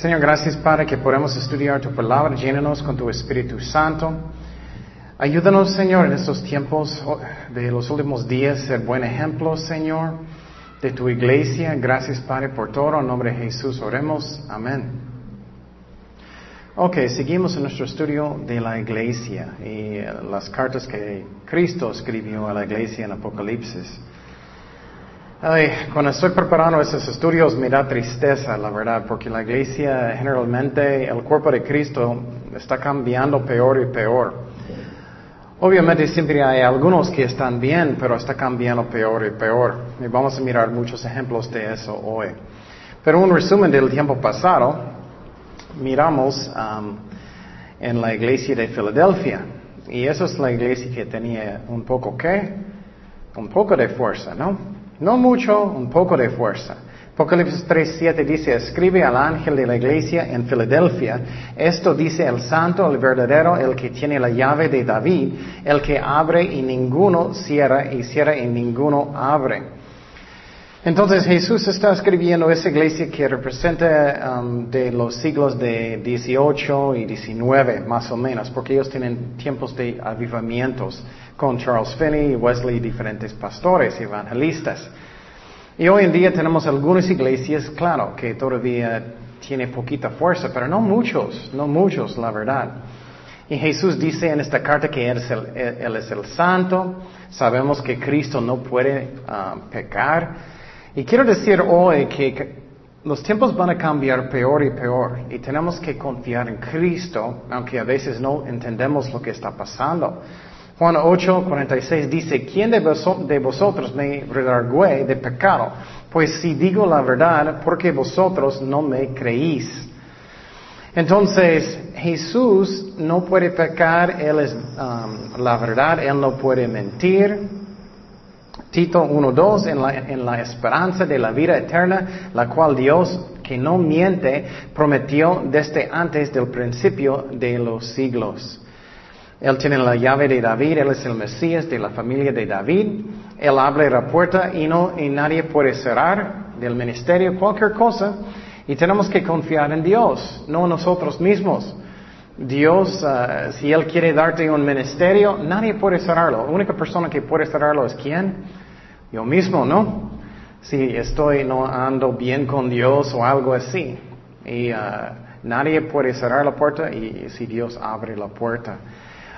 Señor, gracias Padre que podemos estudiar tu palabra. Llénanos con tu Espíritu Santo. Ayúdanos, Señor, en estos tiempos de los últimos días, ser buen ejemplo, Señor, de tu iglesia. Gracias, Padre, por todo. En nombre de Jesús oremos. Amén. Ok, seguimos en nuestro estudio de la iglesia y eh, las cartas que Cristo escribió a la iglesia en Apocalipsis. Ay, cuando estoy preparando esos estudios me da tristeza, la verdad, porque la iglesia generalmente, el cuerpo de Cristo está cambiando peor y peor. Obviamente siempre hay algunos que están bien, pero está cambiando peor y peor. Y vamos a mirar muchos ejemplos de eso hoy. Pero un resumen del tiempo pasado, miramos um, en la iglesia de Filadelfia. Y esa es la iglesia que tenía un poco, ¿qué? Un poco de fuerza, ¿no? No mucho, un poco de fuerza. Apocalipsis 3.7 dice, escribe al ángel de la iglesia en Filadelfia, esto dice el santo, el verdadero, el que tiene la llave de David, el que abre y ninguno cierra y cierra y ninguno abre. Entonces Jesús está escribiendo esa iglesia que representa um, de los siglos de 18 y 19, más o menos, porque ellos tienen tiempos de avivamientos con Charles Finney, Wesley y diferentes pastores y evangelistas. Y hoy en día tenemos algunas iglesias, claro, que todavía tiene poquita fuerza, pero no muchos, no muchos, la verdad. Y Jesús dice en esta carta que Él es el, santo, sabemos que Cristo no puede uh, pecar, y quiero decir hoy que los tiempos van a cambiar peor y peor y tenemos que confiar en Cristo, aunque a veces no entendemos lo que está pasando. Juan 8, 46 dice, ¿quién de, vosotros me redargüe de pecado? Pues si digo la verdad, porque vosotros no me creéis. Entonces, Jesús no puede pecar, Él es um, la verdad, Él no puede mentir, Tito 1.2, en la, en la esperanza de la vida eterna, la cual Dios, que no miente, prometió desde antes del principio de los siglos. Él tiene la llave de David, Él es el Mesías de la familia de David. Él abre la puerta y, no, y nadie puede cerrar del ministerio cualquier cosa. Y tenemos que confiar en Dios, no en nosotros mismos. Dios, uh, si Él quiere darte un ministerio, nadie puede cerrarlo. La única persona que puede cerrarlo es quién? Yo mismo, ¿no? Si estoy no ando bien con Dios o algo así. Y uh, nadie puede cerrar la puerta y si Dios abre la puerta.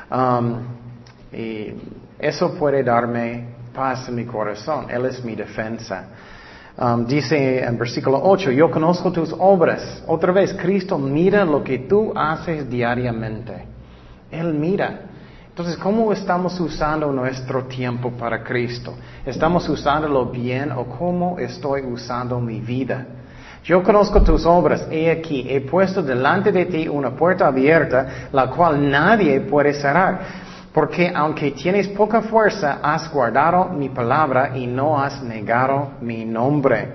Um, y eso puede darme paz en mi corazón. Él es mi defensa. Um, dice en versículo 8, yo conozco tus obras. Otra vez, Cristo mira lo que tú haces diariamente. Él mira. Entonces, ¿cómo estamos usando nuestro tiempo para Cristo? ¿Estamos usándolo bien o cómo estoy usando mi vida? Yo conozco tus obras. He aquí, he puesto delante de ti una puerta abierta, la cual nadie puede cerrar. Porque aunque tienes poca fuerza, has guardado mi palabra y no has negado mi nombre.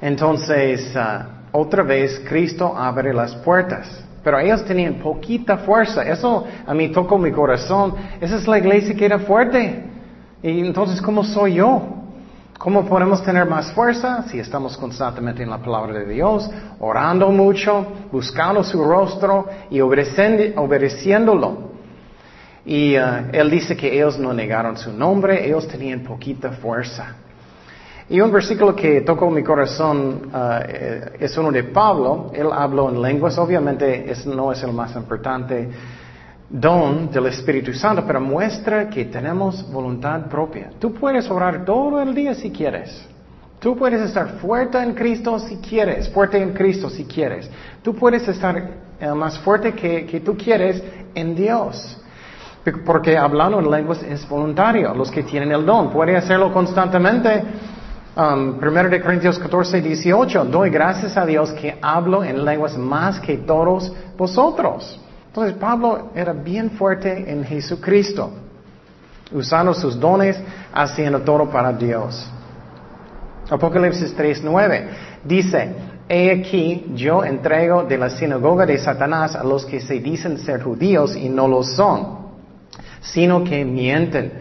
Entonces, ah, otra vez, Cristo abre las puertas. Pero ellos tenían poquita fuerza. Eso a mí tocó mi corazón. Esa es la iglesia que era fuerte. Y entonces, ¿cómo soy yo? ¿Cómo podemos tener más fuerza si estamos constantemente en la palabra de Dios, orando mucho, buscando su rostro y obedeciéndolo? Y uh, él dice que ellos no negaron su nombre, ellos tenían poquita fuerza. Y un versículo que tocó mi corazón uh, es uno de Pablo. Él habló en lenguas, obviamente no es el más importante don del Espíritu Santo, pero muestra que tenemos voluntad propia. Tú puedes orar todo el día si quieres. Tú puedes estar fuerte en Cristo si quieres, fuerte en Cristo si quieres. Tú puedes estar eh, más fuerte que tú quieres en Dios. Porque hablando en lenguas es voluntario. Los que tienen el don pueden hacerlo constantemente. Um, 1 de Corintios 14, 18. Doy gracias a Dios que hablo en lenguas más que todos vosotros. Entonces Pablo era bien fuerte en Jesucristo, usando sus dones, haciendo todo para Dios. Apocalipsis 3, 9 dice, He aquí yo entrego de la sinagoga de Satanás a los que se dicen ser judíos y no lo son sino que mienten.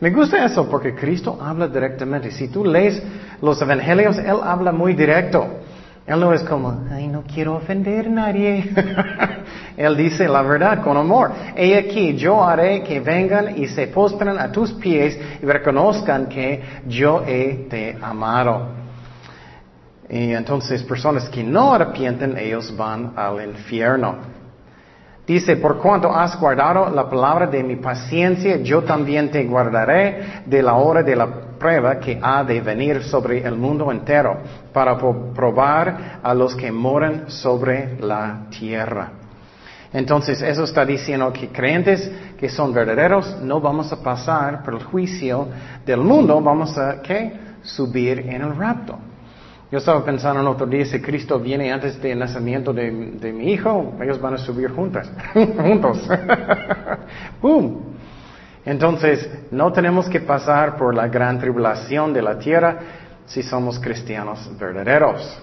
Me gusta eso porque Cristo habla directamente. Si tú lees los evangelios, Él habla muy directo. Él no es como, ay, no quiero ofender a nadie. Él dice la verdad con amor. He aquí, yo haré que vengan y se postren a tus pies y reconozcan que yo he te amado. Y entonces personas que no arrepienten, ellos van al infierno. Dice, por cuanto has guardado la palabra de mi paciencia, yo también te guardaré de la hora de la prueba que ha de venir sobre el mundo entero, para probar a los que moran sobre la tierra. Entonces, eso está diciendo que creyentes que son verdaderos no vamos a pasar por el juicio del mundo, vamos a, ¿qué? Subir en el rapto. Yo estaba pensando en otro día, si Cristo viene antes del nacimiento de, mi hijo, ellos van a subir juntas, juntos. ¡Boom! Entonces, no tenemos que pasar por la gran tribulación de la tierra si somos cristianos verdaderos.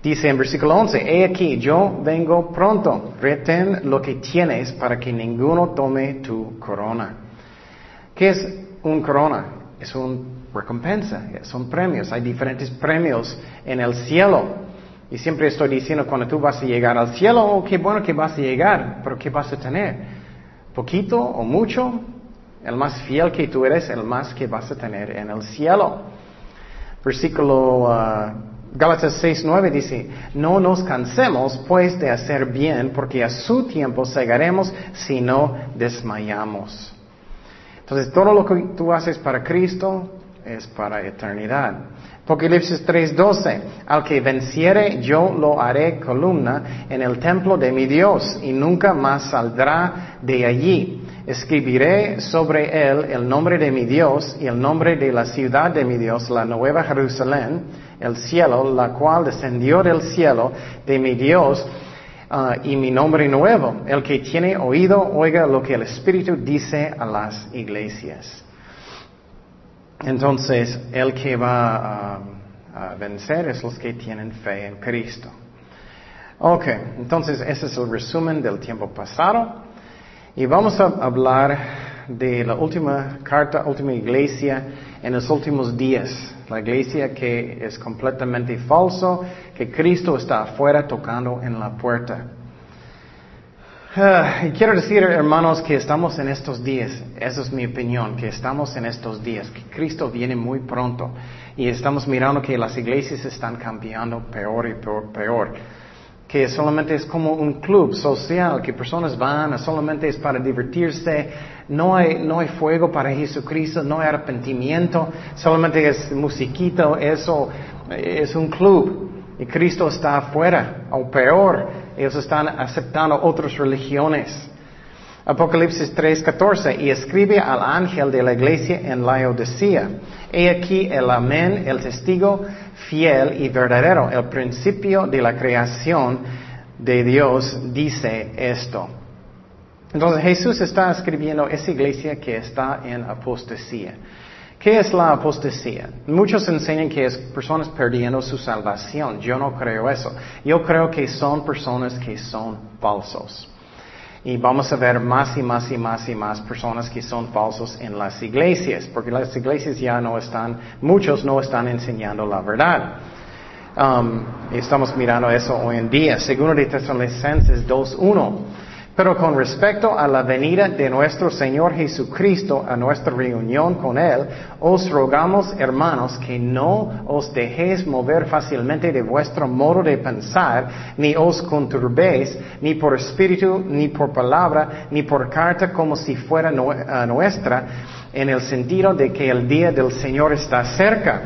Dice en versículo 11, he aquí, yo vengo pronto, retén lo que tienes para que ninguno tome tu corona. ¿Qué es un corona? Es un recompensa, son premios, hay diferentes premios en el cielo. Y siempre estoy diciendo, cuando tú vas a llegar al cielo, oh, qué bueno que vas a llegar, pero ¿qué vas a tener? ¿Poquito o mucho? El más fiel que tú eres, el más que vas a tener en el cielo. Versículo uh, Gálatas 6.9 dice, no nos cansemos pues de hacer bien, porque a su tiempo cegaremos si no desmayamos. Entonces, todo lo que tú haces para Cristo, es para eternidad. Apocalipsis 3:12, al que venciere yo lo haré columna en el templo de mi Dios y nunca más saldrá de allí. Escribiré sobre él el nombre de mi Dios y el nombre de la ciudad de mi Dios, la nueva Jerusalén, el cielo, la cual descendió del cielo de mi Dios ah, y mi nombre nuevo. El que tiene oído, oiga lo que el Espíritu dice a las iglesias. Entonces, el que va a, vencer es los que tienen fe en Cristo. Ok, entonces ese es el resumen del tiempo pasado. Y vamos a hablar de la última carta, última iglesia en los últimos días. La iglesia que es completamente falso, que Cristo está afuera tocando en la puerta. Ah, y quiero decir, hermanos, que estamos en estos días, esa es mi opinión, que estamos en estos días, que Cristo viene muy pronto y estamos mirando que las iglesias están cambiando peor y peor, peor. Que solamente es como un club social, que personas van, solamente es para divertirse, no hay, no hay fuego para Jesucristo, no hay arrepentimiento, solamente es musiquito, eso es un club. Y Cristo está afuera, o peor, ellos están aceptando otras religiones. Apocalipsis 3:14, y escribe al ángel de la iglesia en Laodicea, he aquí el amén, el testigo fiel y verdadero, el principio de la creación de Dios dice esto. Entonces Jesús está escribiendo esa iglesia que está en apostasía. ¿Qué es la apostasía? Muchos enseñan que es personas perdiendo su salvación. Yo no creo eso. Yo creo que son personas que son falsos. Y vamos a ver más y más y más y más personas que son falsos en las iglesias, porque las iglesias ya no están, muchos no están enseñando la verdad. Um, estamos mirando eso hoy en día. Segundo de Tesalonicenses 2.1. Pero con respecto a la venida de nuestro Señor Jesucristo, a nuestra reunión con Él, os rogamos, hermanos, que no os dejéis mover fácilmente de vuestro modo de pensar, ni os conturbéis, ni por espíritu, ni por palabra, ni por carta como si fuera nuestra, en el sentido de que el día del Señor está cerca.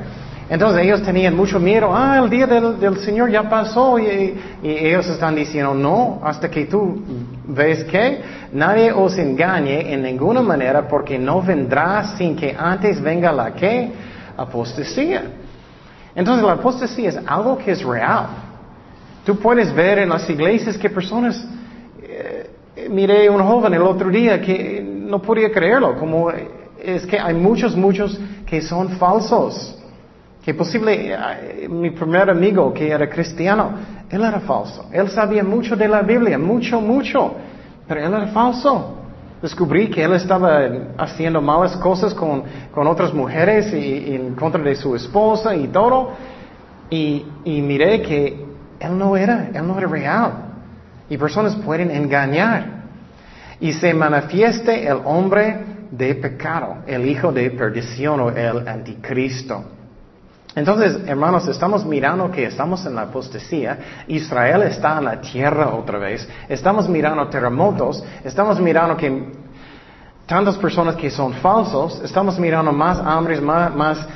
Entonces ellos tenían mucho miedo, ah, el día del, Señor ya pasó y, ellos están diciendo, no, hasta que tú ves que nadie os engañe en ninguna manera porque no vendrá sin que antes venga la que apostasía. Entonces la apostasía es algo que es real. Tú puedes ver en las iglesias que personas, eh, miré un joven el otro día que no podía creerlo, como es que hay muchos, muchos que son falsos. Que posible, eh, mi primer amigo que era cristiano, él era falso. Él sabía mucho de la Biblia, mucho, mucho, pero él era falso. Descubrí que él estaba haciendo malas cosas con, con otras mujeres y, en contra de su esposa y todo. Y, y miré que él no era, él no era real. Y personas pueden engañar. Y se manifieste el hombre de pecado, el hijo de perdición o el anticristo. Entonces, hermanos, estamos mirando que estamos en la apostasía, Israel está en la tierra otra vez, estamos mirando terremotos, estamos mirando que tantas personas que son falsos, estamos mirando más hambres, más,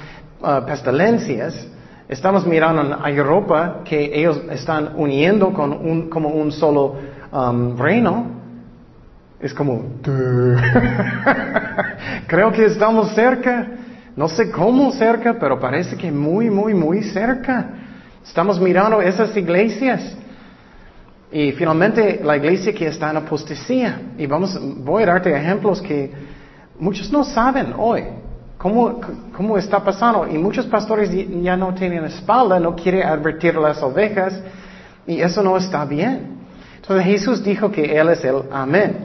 uh, pestilencias, estamos mirando en Europa que ellos están uniendo con un, como un solo um, reino. Es como, creo que estamos cerca. No sé cómo cerca, pero parece que muy, muy, muy cerca. Estamos mirando esas iglesias. Y finalmente la iglesia que está en apostasía. Y vamos, voy a darte ejemplos que muchos no saben hoy. ¿Cómo, cómo está pasando? Y muchos pastores ya no tienen espalda, no quieren advertir a las ovejas. Y eso no está bien. Entonces Jesús dijo que Él es el amén.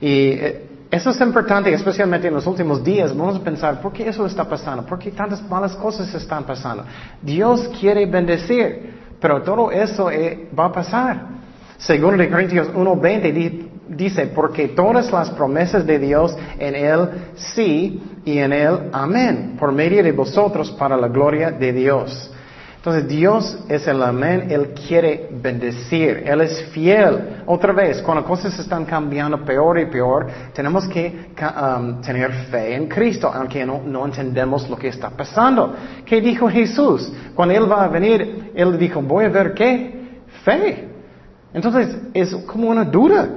Y eh, eso es importante, especialmente en los últimos días. Vamos a pensar, ¿por qué eso está pasando? ¿Por qué tantas malas cosas están pasando? Dios quiere bendecir, pero todo eso eh, va a pasar. Según de Corintios 1.20 dice, porque todas las promesas de Dios en Él sí y en Él amén, por medio de vosotros para la gloria de Dios. Entonces Dios es el amén, Él quiere bendecir, Él es fiel. Otra vez, cuando cosas están cambiando peor y peor, tenemos que um, tener fe en Cristo, aunque no, entendemos lo que está pasando. ¿Qué dijo Jesús? Cuando Él va a venir, Él dijo, voy a ver qué? Fe. Entonces es como una duda.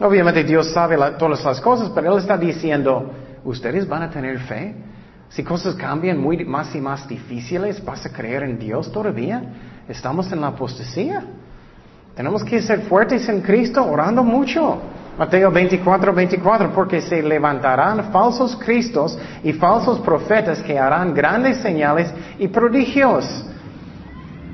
Obviamente Dios sabe todas las cosas, pero Él está diciendo, ¿ustedes van a tener fe? Si cosas cambian muy más y más difíciles, ¿vas a creer en Dios todavía? Estamos en la apostasía. Tenemos que ser fuertes en Cristo, orando mucho. Mateo 24, 24, porque se levantarán falsos cristos y falsos profetas que harán grandes señales y prodigios.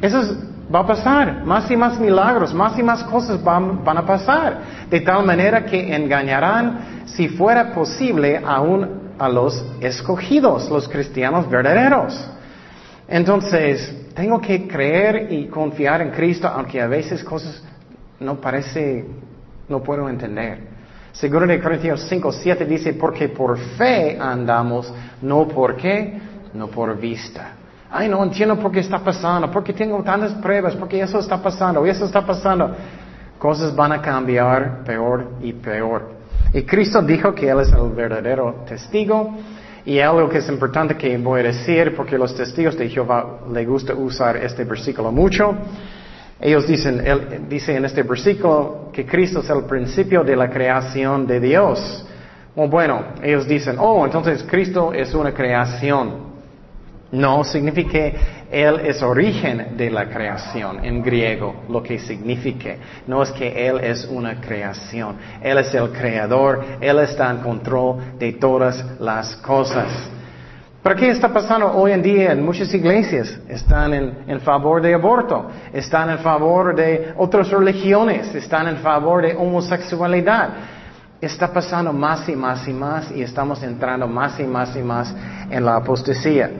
Eso va a pasar. Más y más milagros, más y más cosas van, van a pasar. De tal manera que engañarán, si fuera posible, aún a los escogidos, los cristianos verdaderos. Entonces, tengo que creer y confiar en Cristo, aunque a veces cosas no parece, no puedo entender. Seguro de Corintios 5, 7 dice, porque por fe andamos, no por qué, no por vista. Ay, no entiendo por qué está pasando, porque tengo tantas pruebas, porque eso está pasando, eso está pasando. Cosas van a cambiar peor y peor. Y Cristo dijo que Él es el verdadero testigo. Y algo que es importante que voy a decir, porque los testigos de Jehová le gusta usar este versículo mucho. Ellos dicen, dice en este versículo que Cristo es el principio de la creación de Dios. Bueno, ellos dicen, oh, entonces Cristo es una creación. No significa que Él es origen de la creación en griego, lo que significa. No es que Él es una creación. Él es el creador, Él está en control de todas las cosas. ¿Pero qué está pasando hoy en día en muchas iglesias? Están en, en, favor de aborto, están en favor de otras religiones, están en favor de homosexualidad. Está pasando más y más y más y estamos entrando más y más y más en la apostasía.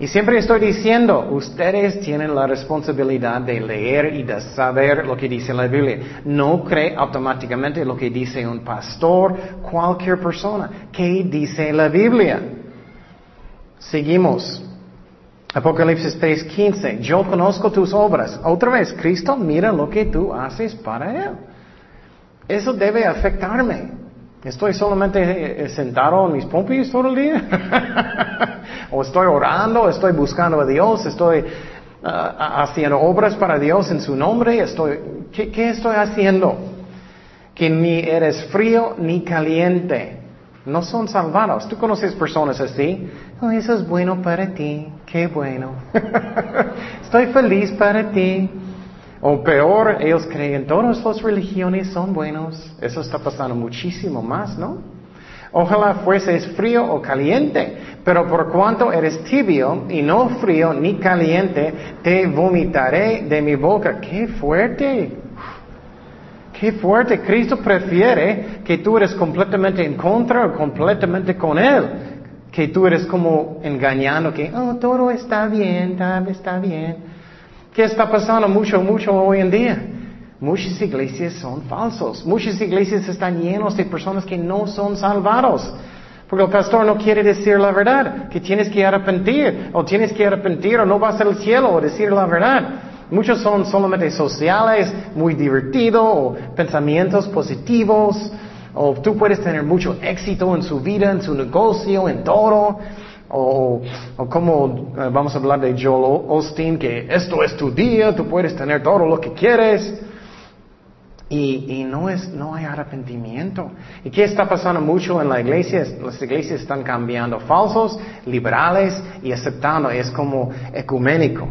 Y siempre estoy diciendo, ustedes tienen la responsabilidad de leer y de saber lo que dice la Biblia. No cree automáticamente lo que dice un pastor, cualquier persona. ¿Qué dice la Biblia? Seguimos. Apocalipsis 3:15. Yo conozco tus obras. Otra vez, Cristo mira lo que tú haces para Él. Eso debe afectarme. Estoy solamente eh, sentado en mis pompis todo el día. o estoy orando, estoy buscando a Dios, estoy ah, haciendo obras para Dios en su nombre. Estoy, ¿qué, ¿Qué estoy haciendo? Que ni eres frío ni caliente. No son salvados. ¿Tú conoces personas así? Oh, eso es bueno para ti. Qué bueno. estoy feliz para ti. O peor, ellos creen todas las religiones son buenos. Eso está pasando muchísimo más, ¿no? Ojalá fueses frío o caliente, pero por cuanto eres tibio y no frío ni caliente, te vomitaré de mi boca. ¡Qué fuerte! ¡Qué fuerte! Cristo prefiere que tú eres completamente en contra o completamente con Él. Que tú eres como engañando que, oh, todo está bien, está bien ¿Qué está pasando mucho, mucho hoy en día? Muchas iglesias son falsos. Muchas iglesias están llenas de personas que no son salvados. Porque el pastor no quiere decir la verdad, que tienes que arrepentir, o tienes que arrepentir o no vas al cielo, o decir la verdad. Muchos son solamente sociales, muy divertidos, o pensamientos positivos, o tú puedes tener mucho éxito en su vida, en su negocio, en todo. O, o como eh, vamos a hablar de Joel Osteen, que esto es tu día, tú puedes tener todo lo que quieres. Y, y, no, es, no hay arrepentimiento. ¿Y qué está pasando mucho en la iglesia? Las iglesias están cambiando falsos, liberales y aceptando. Es como ecuménico.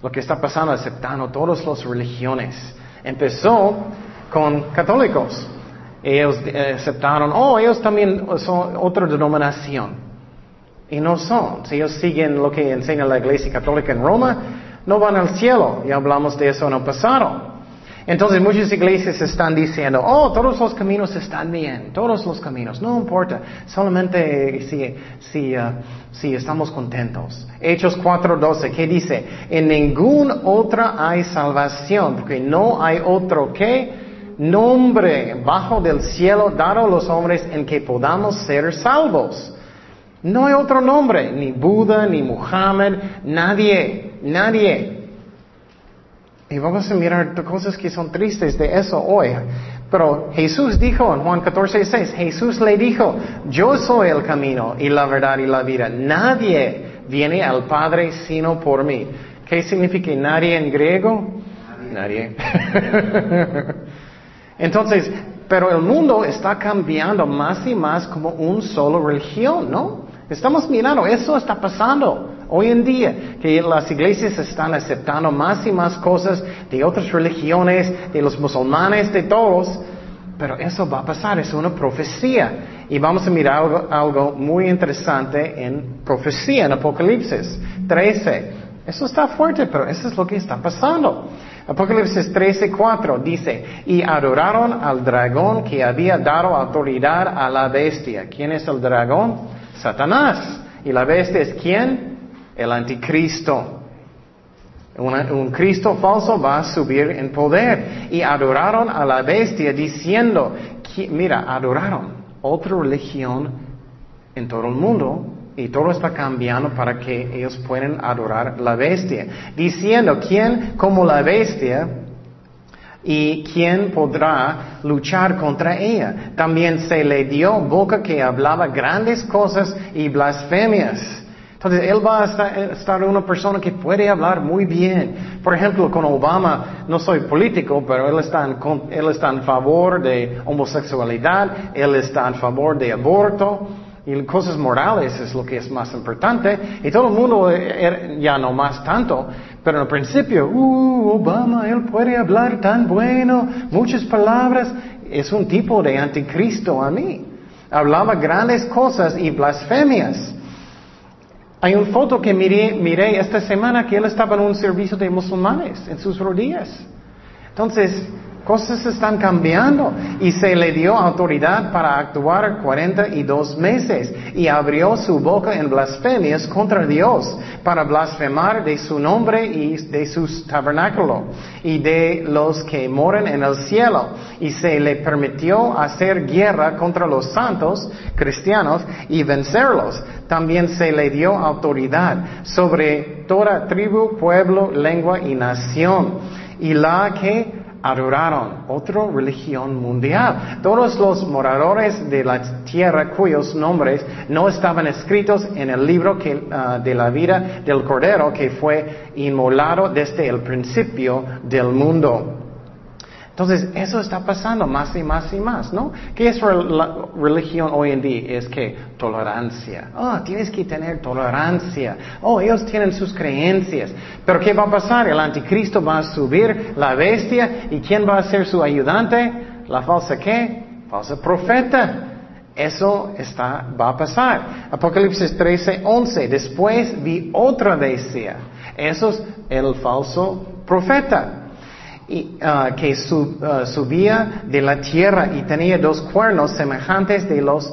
Lo que está pasando aceptando todas las religiones. Empezó con católicos. Ellos eh, aceptaron, oh, ellos también son otra denominación. Y no son. Si ellos siguen lo que enseña la iglesia católica en Roma, no van al cielo. Ya hablamos de eso en el pasado. Entonces muchas iglesias están diciendo, oh, todos los caminos están bien, todos los caminos, no importa, solamente si, si, uh, si estamos contentos. Hechos 4.12, ¿qué dice? En ningún otra hay salvación, porque no hay otro que nombre bajo del cielo dado a los hombres en que podamos ser salvos. No hay otro nombre, ni Buda, ni Muhammad, nadie, nadie. Y vamos a mirar cosas que son tristes de eso hoy. Pero Jesús dijo en Juan 14, 6, Jesús le dijo, yo soy el camino y la verdad y la vida. Nadie viene al Padre sino por mí. ¿Qué significa nadie en griego? Nadie. Entonces, pero el mundo está cambiando más y más como un solo religión, ¿no? Estamos mirando, eso está pasando. Hoy en día, que las iglesias están aceptando más y más cosas de otras religiones, de los musulmanes, de todos, pero eso va a pasar, es una profecía. Y vamos a mirar algo, muy interesante en profecía, en Apocalipsis 13. Eso está fuerte, pero eso es lo que está pasando. Apocalipsis 13, 4 dice, y adoraron al dragón que había dado autoridad a la bestia. ¿Quién es el dragón? Satanás. ¿Y la bestia es quién? El anticristo. un Cristo falso va a subir en poder. Y adoraron a la bestia diciendo, mira, adoraron otra religión en todo el mundo y todo está cambiando para que ellos puedan adorar la bestia. Diciendo, ¿quién como la bestia? ¿Y quién podrá luchar contra ella? También se le dio boca que hablaba grandes cosas y blasfemias. Entonces, él va a estar, una persona que puede hablar muy bien. Por ejemplo, con Obama, no soy político, pero él está, en, él está en favor de homosexualidad, él está en favor de aborto, y cosas morales es lo que es más importante. Y todo el mundo eh, er, ya no más tanto, pero en el principio, uh, Obama, él puede hablar tan bueno, muchas palabras, es un tipo de anticristo a mí. Hablaba grandes cosas y blasfemias. Hay una foto que miré, miré esta semana que él estaba en un servicio de musulmanes en sus rodillas. Entonces, Cosas están cambiando y se le dio autoridad para actuar 42 meses y abrió su boca en blasfemias contra Dios para blasfemar de su nombre y de su tabernáculo y de los que moran en el cielo y se le permitió hacer guerra contra los santos cristianos y vencerlos. También se le dio autoridad sobre toda tribu, pueblo, lengua y nación y la que adoraron otra religión mundial. Todos los moradores de la tierra cuyos nombres no estaban escritos en el libro ah, de la vida del Cordero que fue inmolado desde el principio del mundo. Entonces, eso está pasando más y más y más, ¿no? ¿Qué es la religión hoy en día? Es que tolerancia. Oh, tienes que tener tolerancia. Oh, ellos tienen sus creencias. Pero ¿qué va a pasar? El anticristo va a subir la bestia y ¿quién va a ser su ayudante? La falsa qué? Falsa profeta. Eso está, va a pasar. Apocalipsis 13, 11. Después vi otra bestia. Eso es el falso profeta y, ah, que ah, subía de la tierra y tenía dos cuernos semejantes de los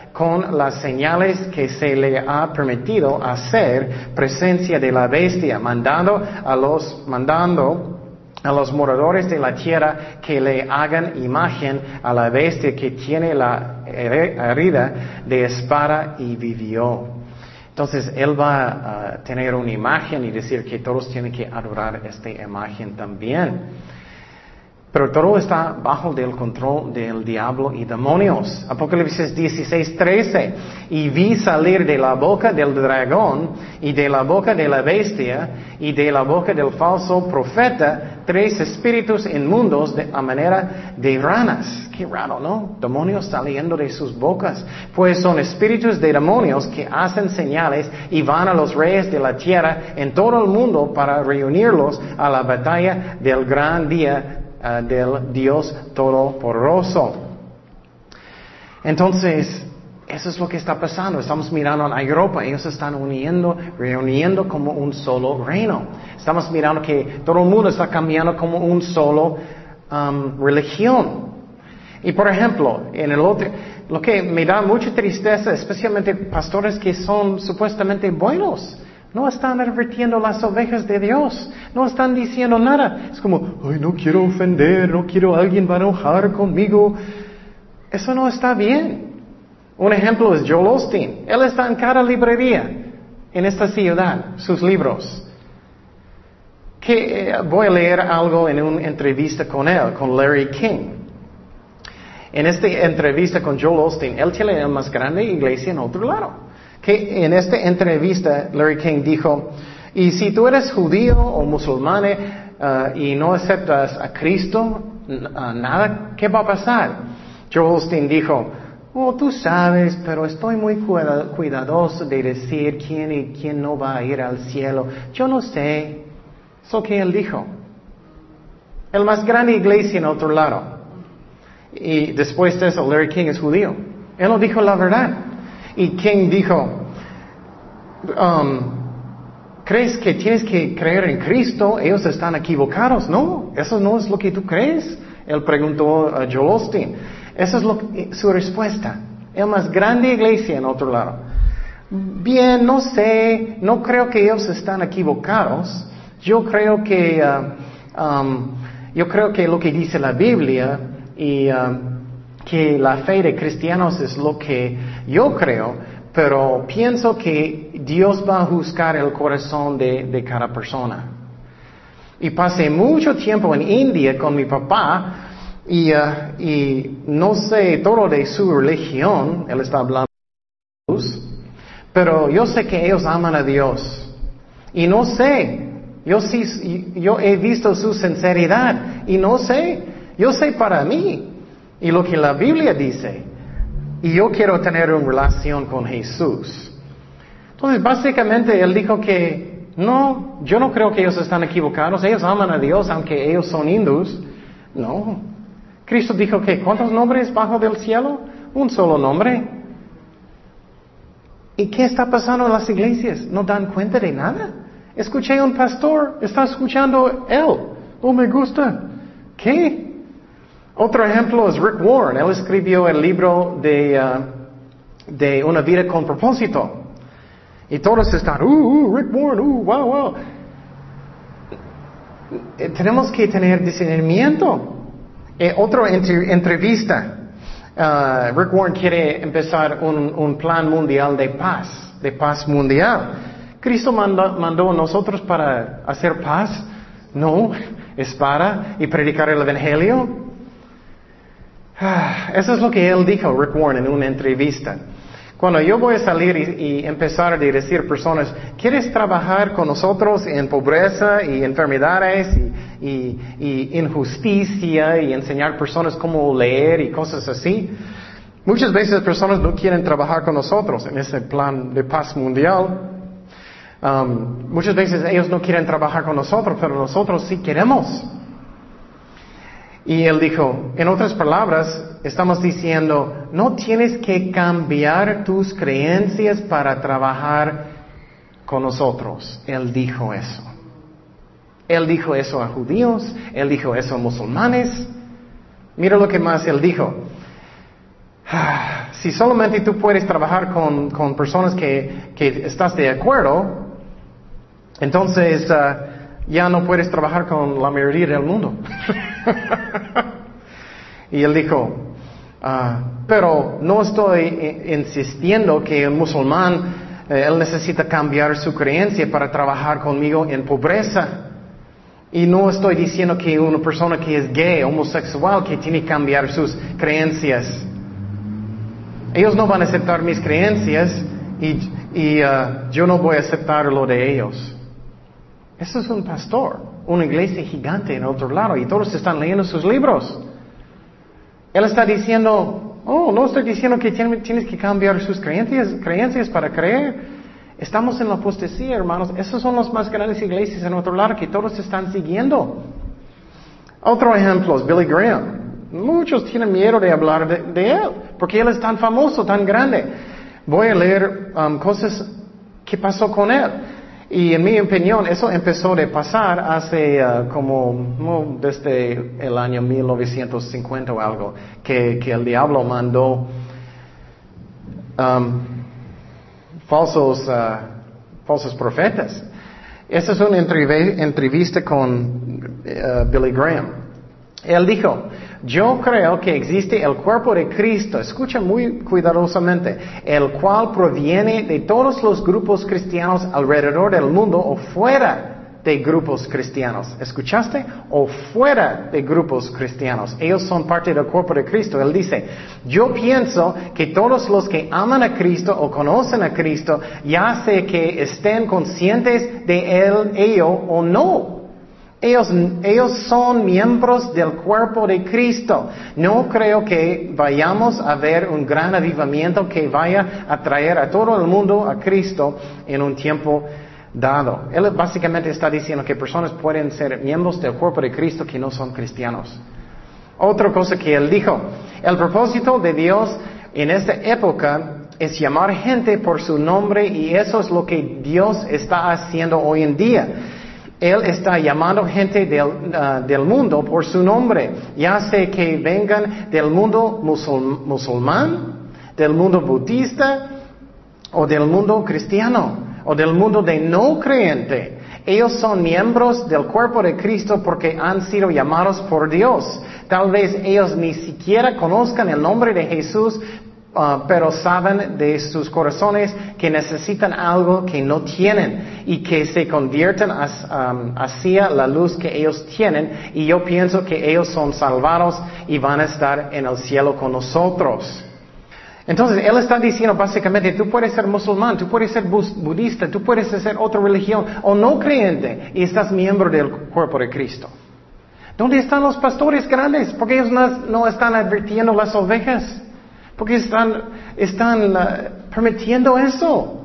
con las señales que se le ha permitido hacer presencia de la bestia, mandando a los, mandando a los moradores de la tierra que le hagan imagen a la bestia que tiene la herida de espada y vivió. Entonces él va a tener una imagen y decir que todos tienen que adorar esta imagen también. Pero todo está bajo el control del diablo y demonios. Apocalipsis 16, 13. Y vi salir de la boca del dragón y de la boca de la bestia y de la boca del falso profeta tres espíritus inmundos de, a manera de ranas. Qué raro, ¿no? Demonios saliendo de sus bocas. Pues son espíritus de demonios que hacen señales y van a los reyes de la tierra en todo el mundo para reunirlos a la batalla del gran día Ah, del Dios Todopoderoso. Entonces, eso es lo que está pasando. Estamos mirando a Europa, ellos están uniendo, reuniendo como un solo reino. Estamos mirando que todo el mundo está cambiando como un solo um, religión. Y por ejemplo, en el otro, lo que me da mucha tristeza, especialmente pastores que son supuestamente buenos, no están advirtiendo las ovejas de Dios. No están diciendo nada. Es como, ay, no quiero ofender, no quiero alguien va a enojar conmigo. Eso no está bien. Un ejemplo es Joel Osteen. Él está en cada librería en esta ciudad, sus libros. Que eh, voy a leer algo en una entrevista con él, con Larry King. En esta entrevista con Joel Osteen, él tiene la más grande iglesia en otro lado que en esta entrevista Larry King dijo, y si tú eres judío o musulmán eh, y no aceptas a Cristo, nada, ¿qué va a pasar? Joel Osteen dijo, oh, tú sabes, pero estoy muy cuidadoso de decir quién y quién no va a ir al cielo. Yo no sé. Eso que él dijo. El más grande iglesia en otro lado. Y después de eso, Larry King es judío. Él no dijo la verdad. Y King dijo, um, ¿crees que tienes que creer en Cristo? Ellos están equivocados. No, eso no es lo que tú crees. Él preguntó a Joel Osteen. Esa es lo su respuesta. El más grande iglesia en otro lado. Bien, no sé, no creo que ellos están equivocados. Yo creo que, uh, um, yo creo que lo que dice la Biblia y um, que la fe de cristianos es lo que yo creo, pero pienso que Dios va a juzgar el corazón de, cada persona. Y pasé mucho tiempo en India con mi papá y, uh, y no sé todo de su religión, él está hablando de Dios, pero yo sé que ellos aman a Dios. Y no sé, yo sí, yo he visto su sinceridad y no sé, yo sé para mí, y lo que la Biblia dice. Y yo quiero tener una relación con Jesús. Entonces, básicamente, él dijo que no, yo no creo que ellos están equivocados. Ellos aman a Dios, aunque ellos son hindús. No. Cristo dijo que ¿cuántos nombres bajo del cielo? Un solo nombre. ¿Y qué está pasando en las iglesias? ¿No dan cuenta de nada? Escuché a un pastor, está escuchando él. Oh, me gusta. ¿Qué? Otro ejemplo es Rick Warren. Él escribió el libro de, uh, de Una vida con propósito. Y todos están, uh, uh Rick Warren, uh, wow, wow. Eh, tenemos que tener discernimiento. Eh, otra entrevista. Uh, Rick Warren quiere empezar un, un, plan mundial de paz, de paz mundial. Cristo mandó, mandó a nosotros para hacer paz. No, es para y predicar el Evangelio. Ah, eso es lo que él dijo, Rick Warren, en una entrevista. Cuando yo voy a salir y, empezar a decir personas, ¿quieres trabajar con nosotros en pobreza y enfermedades y, injusticia y enseñar personas cómo leer y cosas así? Muchas veces personas no quieren trabajar con nosotros en ese plan de paz mundial. Um, muchas veces ellos no quieren trabajar con nosotros, pero nosotros sí queremos. Y él dijo, en otras palabras, estamos diciendo, no tienes que cambiar tus creencias para trabajar con nosotros. Él dijo eso. Él dijo eso a judíos, él dijo eso a musulmanes. Mira lo que más él dijo. Si solamente tú puedes trabajar con, con personas que, que, estás de acuerdo, entonces uh, ya no puedes trabajar con la mayoría del mundo. y él dijo, uh, pero no estoy insistiendo que el musulmán, eh, él necesita cambiar su creencia para trabajar conmigo en pobreza. Y no estoy diciendo que una persona que es gay, homosexual, que tiene que cambiar sus creencias. Ellos no van a aceptar mis creencias y, uh, yo no voy a aceptar lo de ellos. Eso es un pastor, una iglesia gigante en otro lado y todos están leyendo sus libros. Él está diciendo, oh, no estoy diciendo que tienes que cambiar sus creencias, creencias para creer. Estamos en la apostasía, hermanos. Esas son las más grandes iglesias en otro lado que todos están siguiendo. Otro ejemplo es Billy Graham. Muchos tienen miedo de hablar de, él, porque él es tan famoso, tan grande. Voy a leer um, cosas que pasó con él. Y en mi opinión, eso empezó de pasar hace uh, como, desde el año 1950 o algo, que, el diablo mandó um, falsos, uh, falsos profetas. Esa es una entrevista con uh, Billy Graham. Él dijo, yo creo que existe el cuerpo de Cristo, escucha muy cuidadosamente, el cual proviene de todos los grupos cristianos alrededor del mundo o fuera de grupos cristianos. ¿Escuchaste? O fuera de grupos cristianos. Ellos son parte del cuerpo de Cristo. Él dice, yo pienso que todos los que aman a Cristo o conocen a Cristo, ya sé que estén conscientes de él, ello o no. Ellos, ellos, son miembros del cuerpo de Cristo. No creo que vayamos a ver un gran avivamiento que vaya a traer a todo el mundo a Cristo en un tiempo dado. Él básicamente está diciendo que personas pueden ser miembros del cuerpo de Cristo que no son cristianos. Otra cosa que él dijo, el propósito de Dios en esta época es llamar gente por su nombre y eso es lo que Dios está haciendo hoy en día. Él está llamando gente del, uh, del mundo por su nombre, ya sea que vengan del mundo musulmán, del mundo budista o del mundo cristiano o del mundo de no creyente. Ellos son miembros del cuerpo de Cristo porque han sido llamados por Dios. Tal vez ellos ni siquiera conozcan el nombre de Jesús, uh, pero saben de sus corazones que necesitan algo que no tienen y que se convierten hacia la luz que ellos tienen. Y yo pienso que ellos son salvados y van a estar en el cielo con nosotros. Entonces, él está diciendo básicamente, tú puedes ser musulmán, tú puedes ser budista, tú puedes ser otra religión o no creyente y estás miembro del cuerpo de Cristo. ¿Dónde están los pastores grandes? Porque ellos no, están advirtiendo las ovejas. Porque están, están uh, permitiendo eso.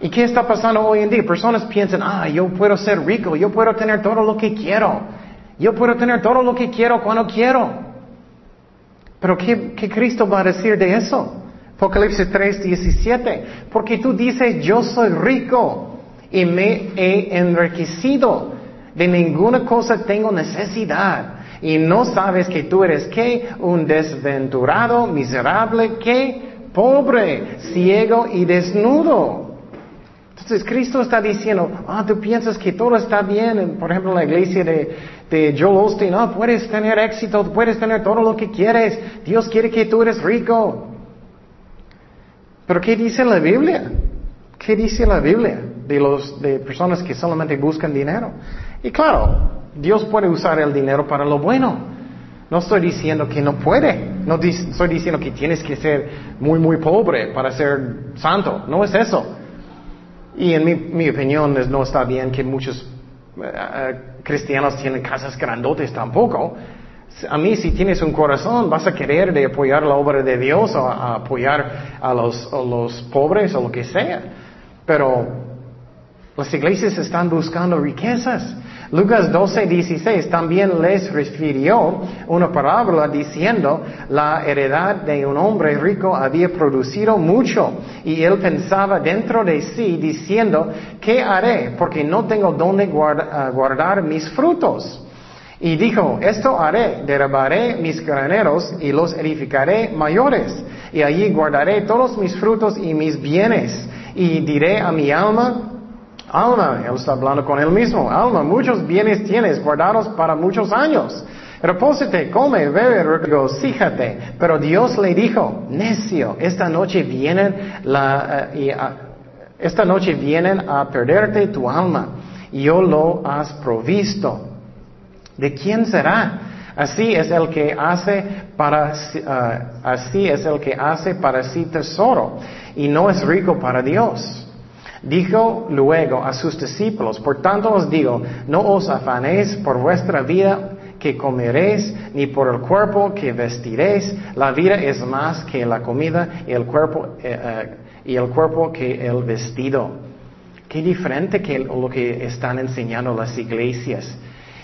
¿Y qué está pasando hoy en día? Personas piensan, ah, yo puedo ser rico, yo puedo tener todo lo que quiero. Yo puedo tener todo lo que quiero cuando quiero. Pero ¿qué, Cristo va a decir de eso? Apocalipsis 3, 17. Porque tú dices, yo soy rico y me he enriquecido. De ninguna cosa tengo necesidad. Y no sabes que tú eres qué? Un desventurado, miserable, qué? Pobre, ciego y desnudo. Entonces Cristo está diciendo, ah, tú piensas que todo está bien, por ejemplo, la iglesia de, de Joel Osteen, ah, puedes tener éxito, puedes tener todo lo que quieres, Dios quiere que tú eres rico. Pero ¿qué dice la Biblia? ¿Qué dice la Biblia de los de personas que solamente buscan dinero? Y claro, Dios puede usar el dinero para lo bueno. No estoy diciendo que no puede. No estoy diciendo que tienes que ser muy, muy pobre para ser santo. No es eso. Y en mi, opinión no está bien que muchos eh, cristianos tienen casas grandotes tampoco. A mí si tienes un corazón vas a querer de apoyar la obra de Dios o apoyar a los, a los pobres o lo que sea. Pero las iglesias están buscando riquezas. Lucas 12, 16 también les refirió una parábola diciendo la heredad de un hombre rico había producido mucho y él pensaba dentro de sí diciendo, ¿qué haré? Porque no tengo dónde ah, guardar mis frutos. Y dijo, esto haré, derribaré mis graneros y los edificaré mayores, y allí guardaré todos mis frutos y mis bienes, y diré a mi alma, Alma, él está hablando con él mismo. Alma, muchos bienes tienes guardados para muchos años. Repósete, come, bebe, regocíjate. Pero Dios le dijo, necio, esta noche vienen la, eh, esta noche vienen a perderte tu alma. Y yo lo has provisto. ¿De quién será? Así es el que hace para, ah, así es el que hace para sí tesoro y no es rico para Dios. Dijo luego a sus discípulos, por tanto os digo, no os afanéis por vuestra vida que comeréis, ni por el cuerpo que vestiréis. La vida es más que la comida y el cuerpo, eh, eh, y el cuerpo que el vestido. Qué diferente que lo que están enseñando las iglesias.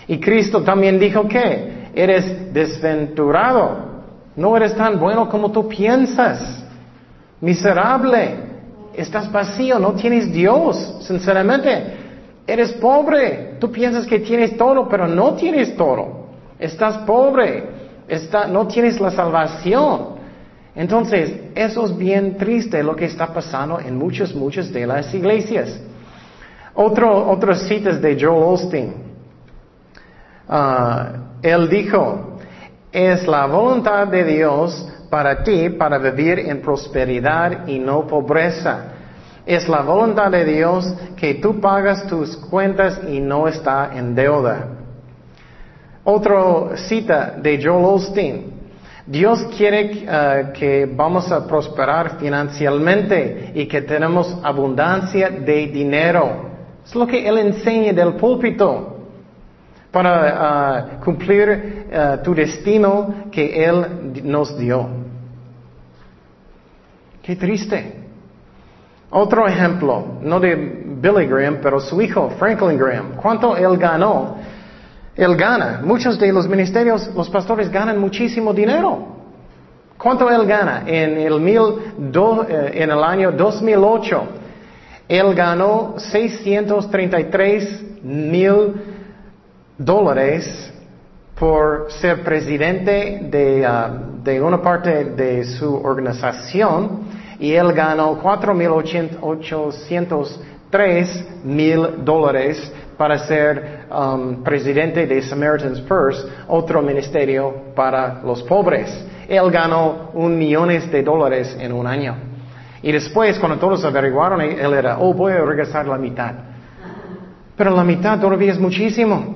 Y Cristo también dijo que eres desventurado, no eres tan bueno como tú piensas, miserable estás vacío, no tienes Dios, sinceramente. Eres pobre, tú piensas que tienes todo, pero no tienes todo. Estás pobre, no tienes la salvación. Entonces, eso es bien triste lo que está pasando en muchas, muchas de las iglesias. Otro, otras citas de Joel Osteen. Ah, él dijo, es la voluntad de Dios para ti para vivir en prosperidad y no pobreza. Es la voluntad de Dios que tú pagas tus cuentas y no está en deuda. Otra cita de Joel Osteen. Dios quiere uh, que vamos a prosperar financieramente y que tenemos abundancia de dinero. Es lo que Él enseña del púlpito para uh, cumplir uh, tu destino que Él nos dio. Qué triste. Otro ejemplo, no de Billy Graham, pero su hijo, Franklin Graham. ¿Cuánto él ganó? Él gana. Muchos de los ministerios, los pastores ganan muchísimo dinero. ¿Cuánto él gana? En el, mil eh, en el año 2008, él ganó 633 mil dólares por ser presidente de, uh, de una parte de su organización y él ganó 4.803 mil dólares para ser um, presidente de Samaritan's Purse, otro ministerio para los pobres. Él ganó un millón de dólares en un año. Y después, cuando todos averiguaron, él era, oh, voy a regresar la mitad. Pero la mitad todavía es muchísimo.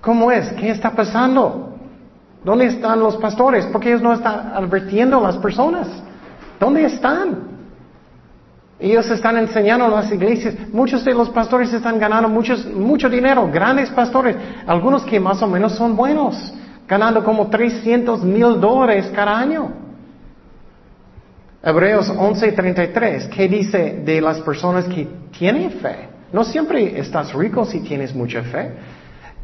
¿Cómo es? ¿Qué está pasando? ¿Dónde están los pastores? Porque ellos no están advirtiendo a las personas. ¿Dónde están? Ellos están enseñando a las iglesias. Muchos de los pastores están ganando mucho dinero, grandes pastores, algunos que más o menos son buenos, ganando como 300 mil dólares cada año. Hebreos 11:33, ¿qué dice de las personas que tienen fe? No siempre estás rico si tienes mucha fe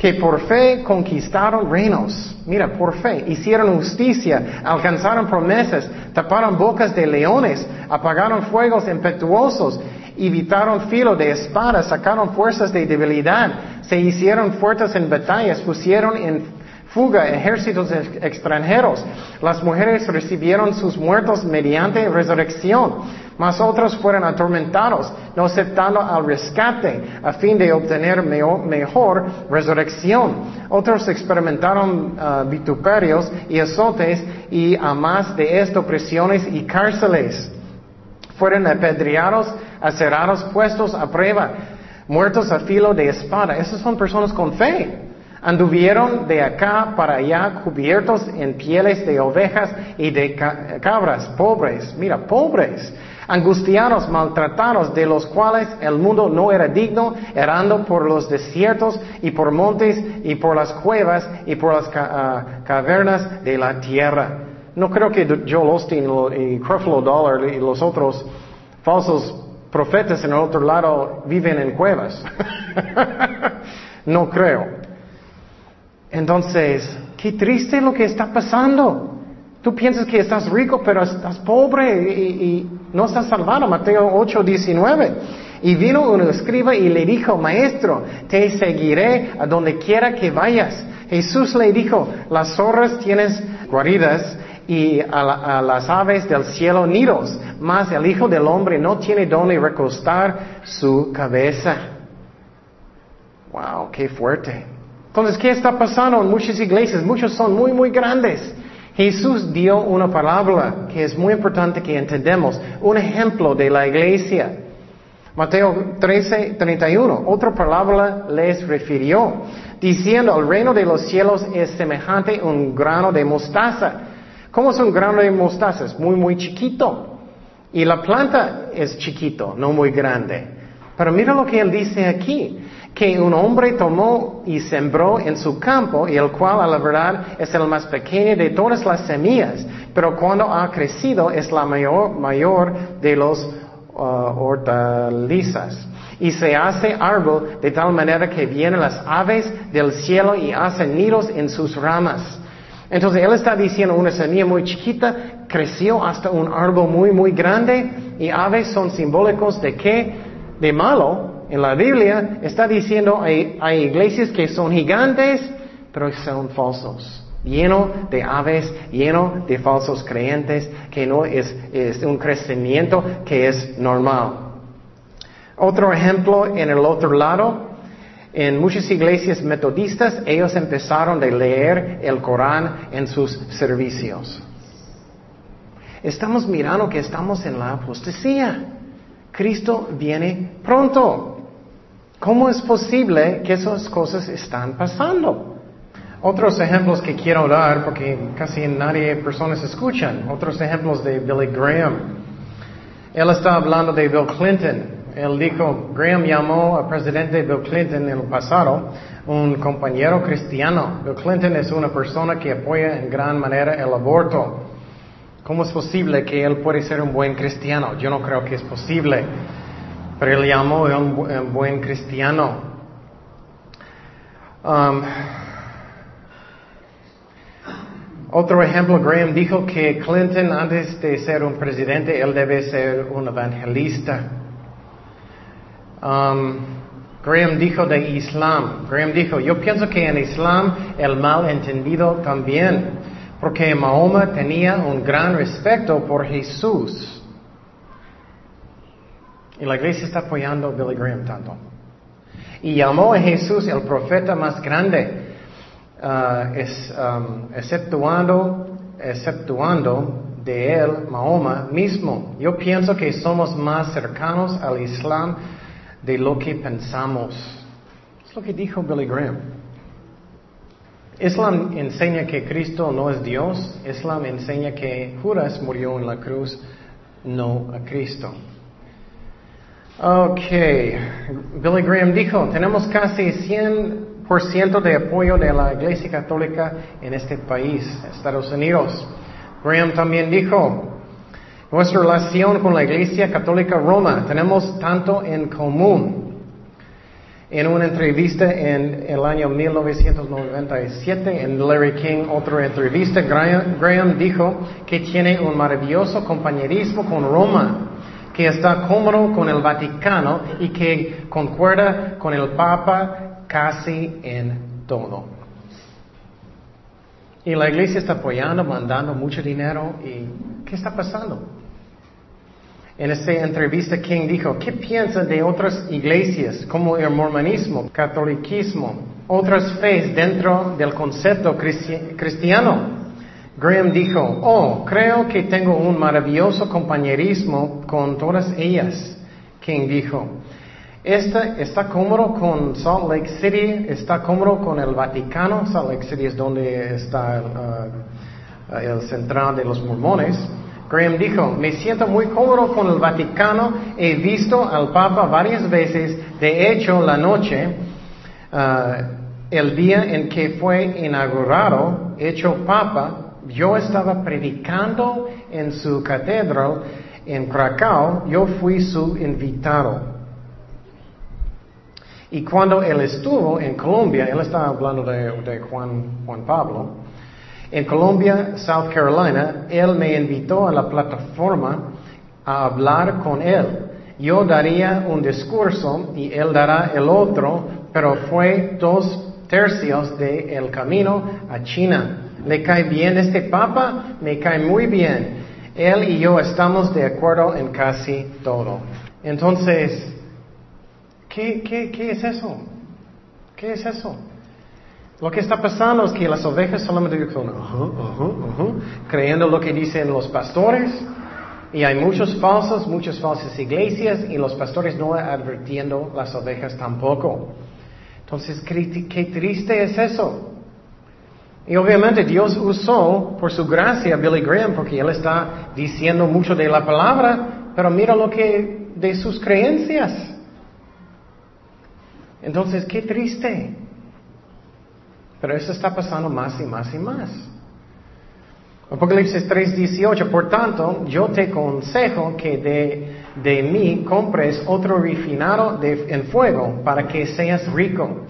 que por fe conquistaron reinos. Mira, por fe hicieron justicia, alcanzaron promesas, taparon bocas de leones, apagaron fuegos impetuosos, evitaron filo de espada, sacaron fuerzas de debilidad, se hicieron fuertes en batallas, pusieron en fuga ejércitos extranjeros. Las mujeres recibieron sus muertos mediante resurrección mas otros fueron atormentados, no aceptando al rescate a fin de obtener mejor, resurrección. Otros experimentaron uh, vituperios y azotes y a más de esto prisiones y cárceles. Fueron apedreados, acerados, puestos a prueba, muertos a filo de espada. Esas son personas con fe. Anduvieron de acá para allá cubiertos en pieles de ovejas y de cabras, pobres, mira, pobres, angustiados, maltratados, de los cuales el mundo no era digno, errando por los desiertos y por montes y por las cuevas y por las ah, cavernas de la tierra. No creo que Joel Austin y Creflo Dollar y los otros falsos profetas en el otro lado viven en cuevas. no creo. Entonces, qué triste lo que está pasando. Tú piensas que estás rico, pero estás pobre y, no estás salvado. Mateo 8, 19. Y vino un escriba y le dijo, maestro, te seguiré a donde quiera que vayas. Jesús le dijo, las zorras tienes guaridas y a, a, las aves del cielo nidos, mas el Hijo del Hombre no tiene donde recostar su cabeza. Wow, qué fuerte. Entonces, ¿qué está pasando en muchas iglesias? Muchos son muy, muy grandes. Jesús dio una palabra que es muy importante que entendamos, un ejemplo de la iglesia. Mateo 13, 31, otra palabra les refirió, diciendo, el reino de los cielos es semejante a un grano de mostaza. ¿Cómo es un grano de mostaza? Es muy, muy chiquito. Y la planta es chiquito, no muy grande. Pero mira lo que él dice aquí que un hombre tomó y sembró en su campo, y el cual a la verdad es el más pequeño de todas las semillas, pero cuando ha crecido es la mayor, mayor de los uh, hortalizas. Y se hace árbol de tal manera que vienen las aves del cielo y hacen nidos en sus ramas. Entonces él está diciendo una semilla muy chiquita creció hasta un árbol muy, muy grande y aves son simbólicos de qué? De malo, en la Biblia está diciendo hay, hay iglesias que son gigantes, pero son falsos, lleno de aves, lleno de falsos creyentes, que no es, es un crecimiento que es normal. Otro ejemplo en el otro lado, en muchas iglesias metodistas, ellos empezaron a leer el Corán en sus servicios. Estamos mirando que estamos en la apostasía. Cristo viene pronto. ¿Cómo es posible que esas cosas están pasando? Otros ejemplos que quiero dar, porque casi nadie personas escuchan, otros ejemplos de Billy Graham. Él está hablando de Bill Clinton. Él dijo, Graham llamó al presidente Bill Clinton en el pasado un compañero cristiano. Bill Clinton es una persona que apoya en gran manera el aborto. ¿Cómo es posible que él puede ser un buen cristiano? Yo no creo que es posible pero él llamó a un, buen cristiano. Um, otro ejemplo, Graham dijo que Clinton antes de ser un presidente, él debe ser un evangelista. Um, Graham dijo de Islam, Graham dijo, yo pienso que en Islam el mal entendido también, porque Mahoma tenía un gran respeto por Jesús. Y la iglesia está apoyando a Billy Graham tanto. Y llamó a Jesús el profeta más grande, uh, um, exceptuando, exceptuando de él, Mahoma mismo. Yo pienso que somos más cercanos al Islam de lo que pensamos. Es lo que dijo Billy Graham. Islam enseña que Cristo no es Dios. Islam enseña que Judas murió en la cruz, no a Cristo. Ok, Billy Graham dijo, tenemos casi 100% de apoyo de la Iglesia Católica en este país, Estados Unidos. Graham también dijo, nuestra relación con la Iglesia Católica Roma, tenemos tanto en común. En una entrevista en el año 1997 en Larry King, otra entrevista, Graham dijo que tiene un maravilloso compañerismo con Roma que está cómodo con el Vaticano y que concuerda con el Papa casi en todo. Y la iglesia está apoyando, mandando mucho dinero. ¿Y qué está pasando? En esta entrevista, King dijo, ¿qué piensa de otras iglesias como el mormonismo, catolicismo, otras fe dentro del concepto cristiano? Graham dijo, oh, creo que tengo un maravilloso compañerismo con todas ellas. King dijo, Está, cómodo con Salt Lake City, está cómodo con el Vaticano. Salt Lake City es donde está uh, el central de los mormones. Graham dijo, me siento muy cómodo con el Vaticano, he visto al Papa varias veces, de hecho la noche, uh, el día en que fue inaugurado, hecho Papa, yo estaba predicando en su catedral en Krakow, yo fui su invitado. Y cuando él estuvo en Colombia, él estaba hablando de, Juan, Pablo, en Colombia, South Carolina, él me invitó a la plataforma a hablar con él. Yo daría un discurso y él dará el otro, pero fue dos tercios del camino a China. ¿Le cae bien este papa? Me cae muy bien. Él y yo estamos de acuerdo en casi todo. Entonces, ¿qué, qué, qué es eso? ¿Qué es eso? Lo que está pasando es que las ovejas solamente están creyendo lo que dicen los pastores y hay muchos falsos, muchas falsas iglesias y los pastores no advirtiendo las ovejas tampoco. Entonces, qué triste es eso. Y obviamente Dios usó por su gracia a Billy Graham porque él está diciendo mucho de la palabra, pero mira lo que de sus creencias. Entonces, qué triste. Pero eso está pasando más y más y más. Apocalipsis 3:18, por tanto, yo te consejo que de, de mí compres otro refinado de, en fuego para que seas rico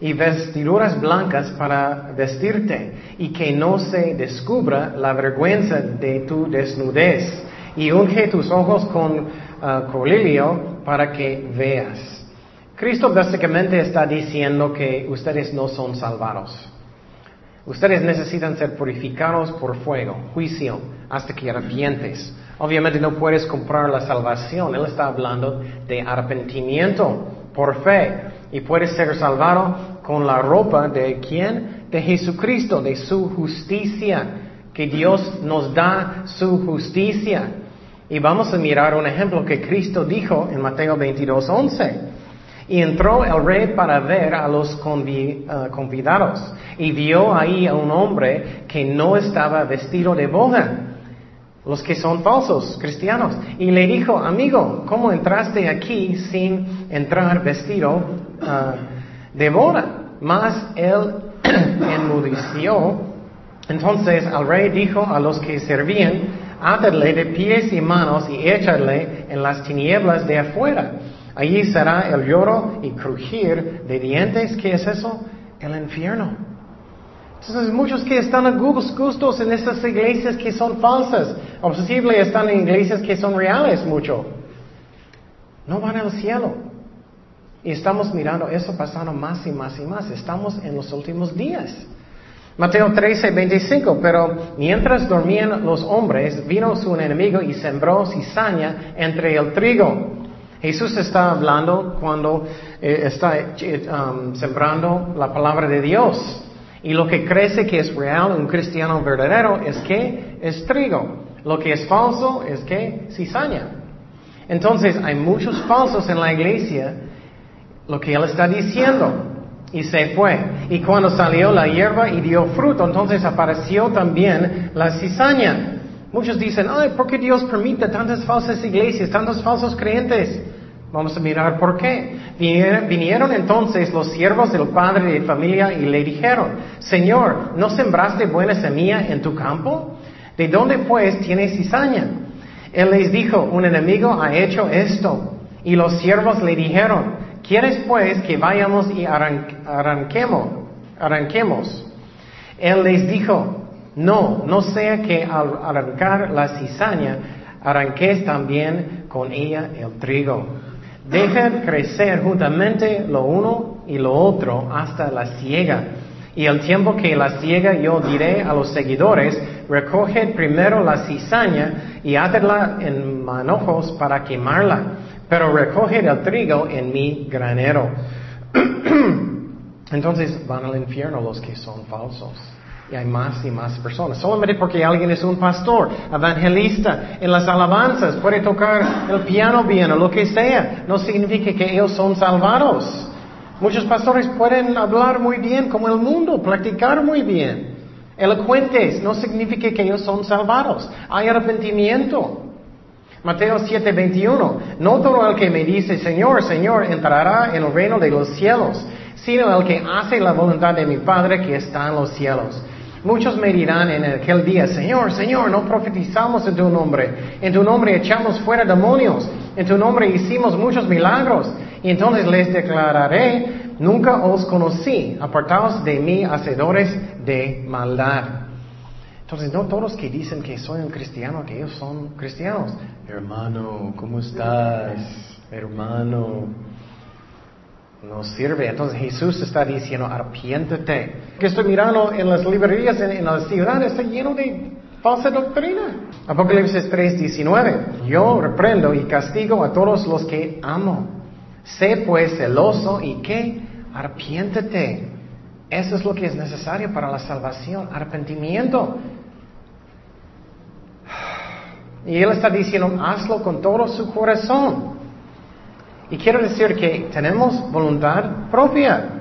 y vestiduras blancas para vestirte y que no se descubra la vergüenza de tu desnudez y unge tus ojos con uh, colilio para que veas. Cristo básicamente está diciendo que ustedes no son salvados. Ustedes necesitan ser purificados por fuego, juicio, hasta que arrepientes. Obviamente no puedes comprar la salvación. Él está hablando de arrepentimiento por fe. Y puedes ser salvado con la ropa de quién? De Jesucristo, de su justicia. Que Dios nos da su justicia. Y vamos a mirar un ejemplo que Cristo dijo en Mateo 22, 11. Y entró el rey para ver a los eh, convidados y vio ahí a un hombre que no estaba vestido de boda, los que son falsos cristianos. Y le dijo, amigo, ¿cómo entraste aquí sin entrar vestido eh, de boda? Mas él enmudeció. Entonces el rey dijo a los que servían, átadle de pies y manos y échadle en las tinieblas de afuera. Allí será el lloro y crujir de dientes. ¿Qué es eso? El infierno. Entonces muchos que están a gustos en estas iglesias que son falsas, o posible están en iglesias que son reales mucho, no van al cielo. Y estamos mirando eso pasando más y más y más. Estamos en los últimos días. Mateo 13, 25, pero mientras dormían los hombres, vino su enemigo y sembró cizaña entre el trigo. Jesús está hablando cuando eh, está eh, um, sembrando la palabra de Dios. Y lo que crece que es real, un cristiano verdadero, es que es trigo. Lo que es falso es que cizaña. Entonces hay muchos falsos en la iglesia, lo que él está diciendo. Y se fue. Y cuando salió la hierba y dio fruto, entonces apareció también la cizaña. Muchos dicen, ay, ¿por qué Dios permite tantas falsas iglesias, tantos falsos creyentes? Vamos a mirar por qué. Vinieron entonces los siervos del padre de familia y le dijeron, Señor, ¿no sembraste buena semilla en tu campo? ¿De dónde pues tienes cizaña? Él les dijo, un enemigo ha hecho esto. Y los siervos le dijeron, ¿quieres pues que vayamos y arranquemos? arranquemos? Él les dijo, no, no sea que al arrancar la cizaña, arranques también con ella el trigo. Dejen crecer juntamente lo uno y lo otro hasta la siega. Y el tiempo que la siega yo diré a los seguidores, recoged primero la cizaña y átela en manojos para quemarla, pero recoged el trigo en mi granero. Entonces van al infierno los que son falsos. Y hay más y más personas. Solamente porque alguien es un pastor, evangelista, en las alabanzas, puede tocar el piano bien o lo que sea, no significa que ellos son salvados. Muchos pastores pueden hablar muy bien como el mundo, practicar muy bien. Elocuentes no significa que ellos son salvados. Hay arrepentimiento. Mateo 7:21. No todo el que me dice Señor, Señor entrará en el reino de los cielos, sino el que hace la voluntad de mi Padre que está en los cielos. Muchos me dirán en aquel día, Señor, Señor, no profetizamos en tu nombre, en tu nombre echamos fuera demonios, en tu nombre hicimos muchos milagros. Y entonces les declararé, nunca os conocí, apartaos de mí, hacedores de maldad. Entonces, no todos que dicen que soy un cristiano, que ellos son cristianos. Hermano, ¿cómo estás? Hermano, no sirve. Entonces Jesús está diciendo, arrepiéntete. Que estoy mirando en las librerías en, la ciudad, está lleno de falsa doctrina. Apocalipsis 3:19. Yo reprendo y castigo a todos los que amo. Sé pues celoso y que arrepiéntete. Eso es lo que es necesario para la salvación, arrepentimiento. Y Él está diciendo, hazlo con todo su corazón. Y quiero decir que tenemos voluntad propia.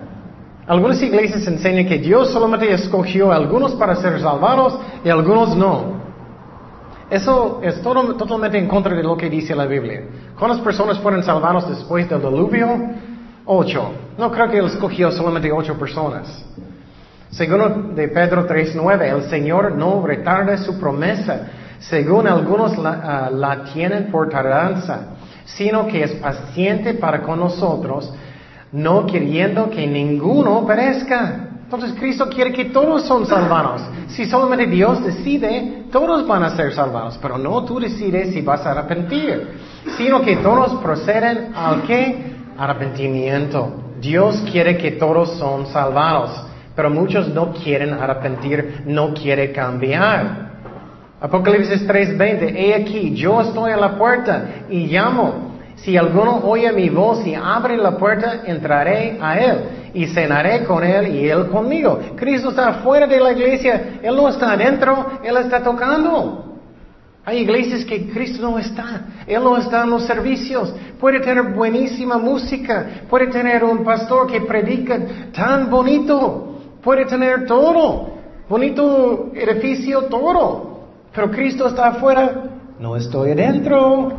Algunas iglesias enseñan que Dios solamente escogió a algunos para ser salvados y algunos no. Eso es totalmente en contra de lo que dice la Biblia. ¿Cuántas personas fueron salvadas después del diluvio? Ocho. No creo que Él escogió solamente ocho personas. Según de Pedro 3.9, el Señor no retarda su promesa, según algunos la, ah, la tienen por tardanza sino que es paciente para con nosotros, no queriendo que ninguno perezca. Entonces Cristo quiere que todos son salvados. Si solamente Dios decide, todos van a ser salvados, pero no tú decides si vas a arrepentir, sino que todos proceden al que arrepentimiento. Dios quiere que todos son salvados, pero muchos no quieren arrepentir, no quieren cambiar. Apocalipsis 3:20, he aquí, yo estoy a la puerta y llamo. Si alguno oye mi voz y abre la puerta, entraré a él y cenaré con él y él conmigo. Cristo está fuera de la iglesia, Él no está adentro, Él está tocando. Hay iglesias que Cristo no está, Él no está en los servicios. Puede tener buenísima música, puede tener un pastor que predica tan bonito, puede tener todo, bonito edificio, todo. Pero Cristo está afuera, no estoy adentro.